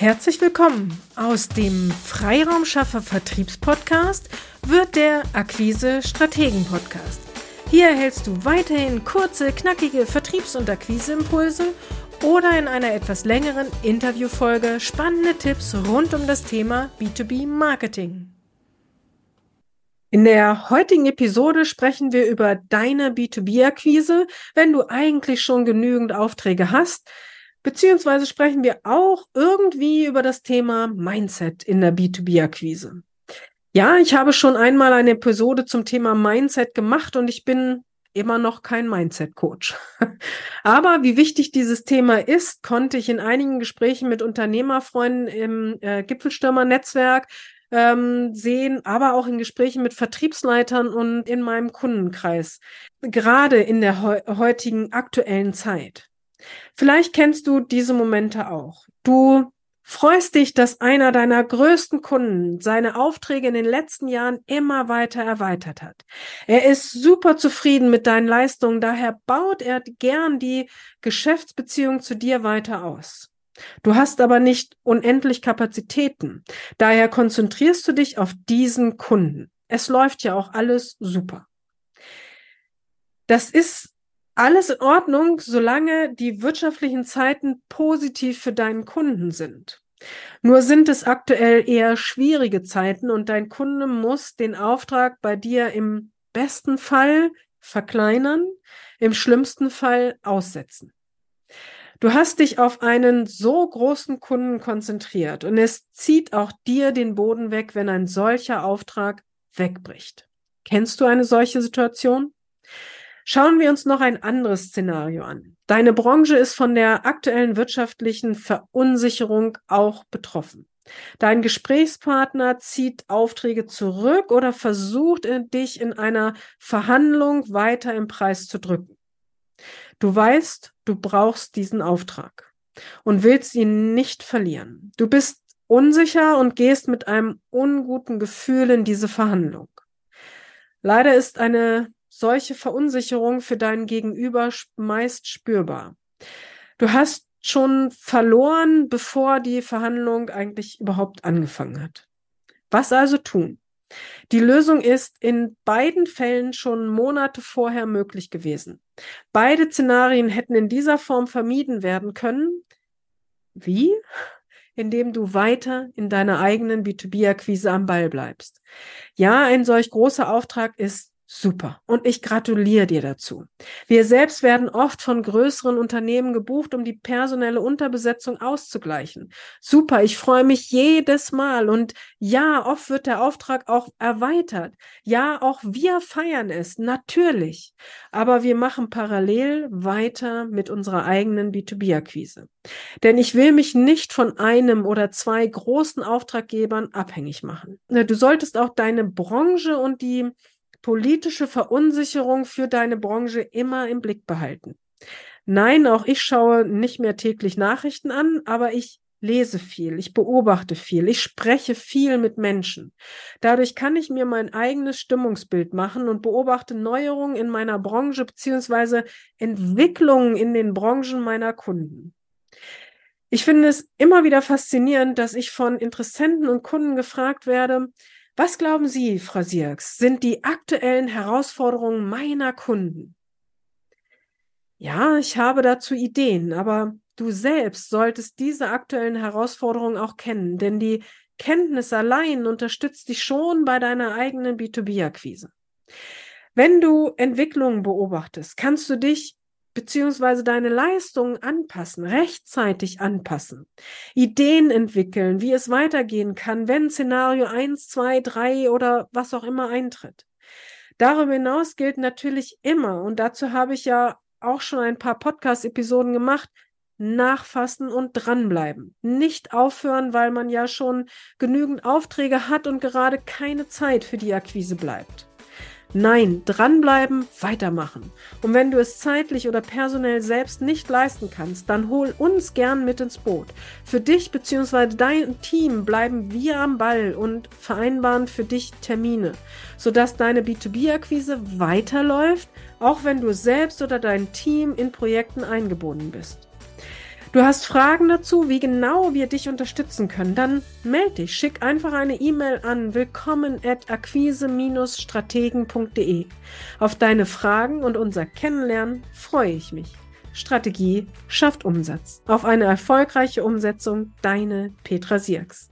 Herzlich willkommen. Aus dem Freiraumschaffer Vertriebspodcast wird der Akquise Strategen Podcast. Hier erhältst du weiterhin kurze, knackige Vertriebs- und Akquiseimpulse oder in einer etwas längeren Interviewfolge spannende Tipps rund um das Thema B2B Marketing. In der heutigen Episode sprechen wir über deine B2B-Akquise, wenn du eigentlich schon genügend Aufträge hast, Beziehungsweise sprechen wir auch irgendwie über das Thema Mindset in der B2B-Akquise. Ja, ich habe schon einmal eine Episode zum Thema Mindset gemacht und ich bin immer noch kein Mindset-Coach. Aber wie wichtig dieses Thema ist, konnte ich in einigen Gesprächen mit Unternehmerfreunden im äh, Gipfelstürmer-Netzwerk ähm, sehen, aber auch in Gesprächen mit Vertriebsleitern und in meinem Kundenkreis, gerade in der he heutigen aktuellen Zeit. Vielleicht kennst du diese Momente auch. Du freust dich, dass einer deiner größten Kunden seine Aufträge in den letzten Jahren immer weiter erweitert hat. Er ist super zufrieden mit deinen Leistungen, daher baut er gern die Geschäftsbeziehung zu dir weiter aus. Du hast aber nicht unendlich Kapazitäten. Daher konzentrierst du dich auf diesen Kunden. Es läuft ja auch alles super. Das ist alles in Ordnung, solange die wirtschaftlichen Zeiten positiv für deinen Kunden sind. Nur sind es aktuell eher schwierige Zeiten und dein Kunde muss den Auftrag bei dir im besten Fall verkleinern, im schlimmsten Fall aussetzen. Du hast dich auf einen so großen Kunden konzentriert und es zieht auch dir den Boden weg, wenn ein solcher Auftrag wegbricht. Kennst du eine solche Situation? Schauen wir uns noch ein anderes Szenario an. Deine Branche ist von der aktuellen wirtschaftlichen Verunsicherung auch betroffen. Dein Gesprächspartner zieht Aufträge zurück oder versucht dich in einer Verhandlung weiter im Preis zu drücken. Du weißt, du brauchst diesen Auftrag und willst ihn nicht verlieren. Du bist unsicher und gehst mit einem unguten Gefühl in diese Verhandlung. Leider ist eine solche Verunsicherung für deinen Gegenüber meist spürbar. Du hast schon verloren, bevor die Verhandlung eigentlich überhaupt angefangen hat. Was also tun? Die Lösung ist in beiden Fällen schon Monate vorher möglich gewesen. Beide Szenarien hätten in dieser Form vermieden werden können. Wie? Indem du weiter in deiner eigenen B2B-Akquise am Ball bleibst. Ja, ein solch großer Auftrag ist Super. Und ich gratuliere dir dazu. Wir selbst werden oft von größeren Unternehmen gebucht, um die personelle Unterbesetzung auszugleichen. Super. Ich freue mich jedes Mal. Und ja, oft wird der Auftrag auch erweitert. Ja, auch wir feiern es. Natürlich. Aber wir machen parallel weiter mit unserer eigenen B2B-Akquise. Denn ich will mich nicht von einem oder zwei großen Auftraggebern abhängig machen. Du solltest auch deine Branche und die politische Verunsicherung für deine Branche immer im Blick behalten. Nein, auch ich schaue nicht mehr täglich Nachrichten an, aber ich lese viel, ich beobachte viel, ich spreche viel mit Menschen. Dadurch kann ich mir mein eigenes Stimmungsbild machen und beobachte Neuerungen in meiner Branche beziehungsweise Entwicklungen in den Branchen meiner Kunden. Ich finde es immer wieder faszinierend, dass ich von Interessenten und Kunden gefragt werde, was glauben Sie, Frau Sierks, sind die aktuellen Herausforderungen meiner Kunden? Ja, ich habe dazu Ideen, aber du selbst solltest diese aktuellen Herausforderungen auch kennen, denn die Kenntnis allein unterstützt dich schon bei deiner eigenen B2B-Akquise. Wenn du Entwicklungen beobachtest, kannst du dich beziehungsweise deine Leistungen anpassen, rechtzeitig anpassen, Ideen entwickeln, wie es weitergehen kann, wenn Szenario 1, 2, 3 oder was auch immer eintritt. Darüber hinaus gilt natürlich immer, und dazu habe ich ja auch schon ein paar Podcast-Episoden gemacht, nachfassen und dranbleiben. Nicht aufhören, weil man ja schon genügend Aufträge hat und gerade keine Zeit für die Akquise bleibt. Nein, dranbleiben, weitermachen. Und wenn du es zeitlich oder personell selbst nicht leisten kannst, dann hol uns gern mit ins Boot. Für dich bzw. dein Team bleiben wir am Ball und vereinbaren für dich Termine, sodass deine B2B-Akquise weiterläuft, auch wenn du selbst oder dein Team in Projekten eingebunden bist. Du hast Fragen dazu, wie genau wir dich unterstützen können, dann melde dich, schick einfach eine E-Mail an willkommen at akquise-strategen.de. Auf deine Fragen und unser Kennenlernen freue ich mich. Strategie schafft Umsatz. Auf eine erfolgreiche Umsetzung, deine Petra Sierks.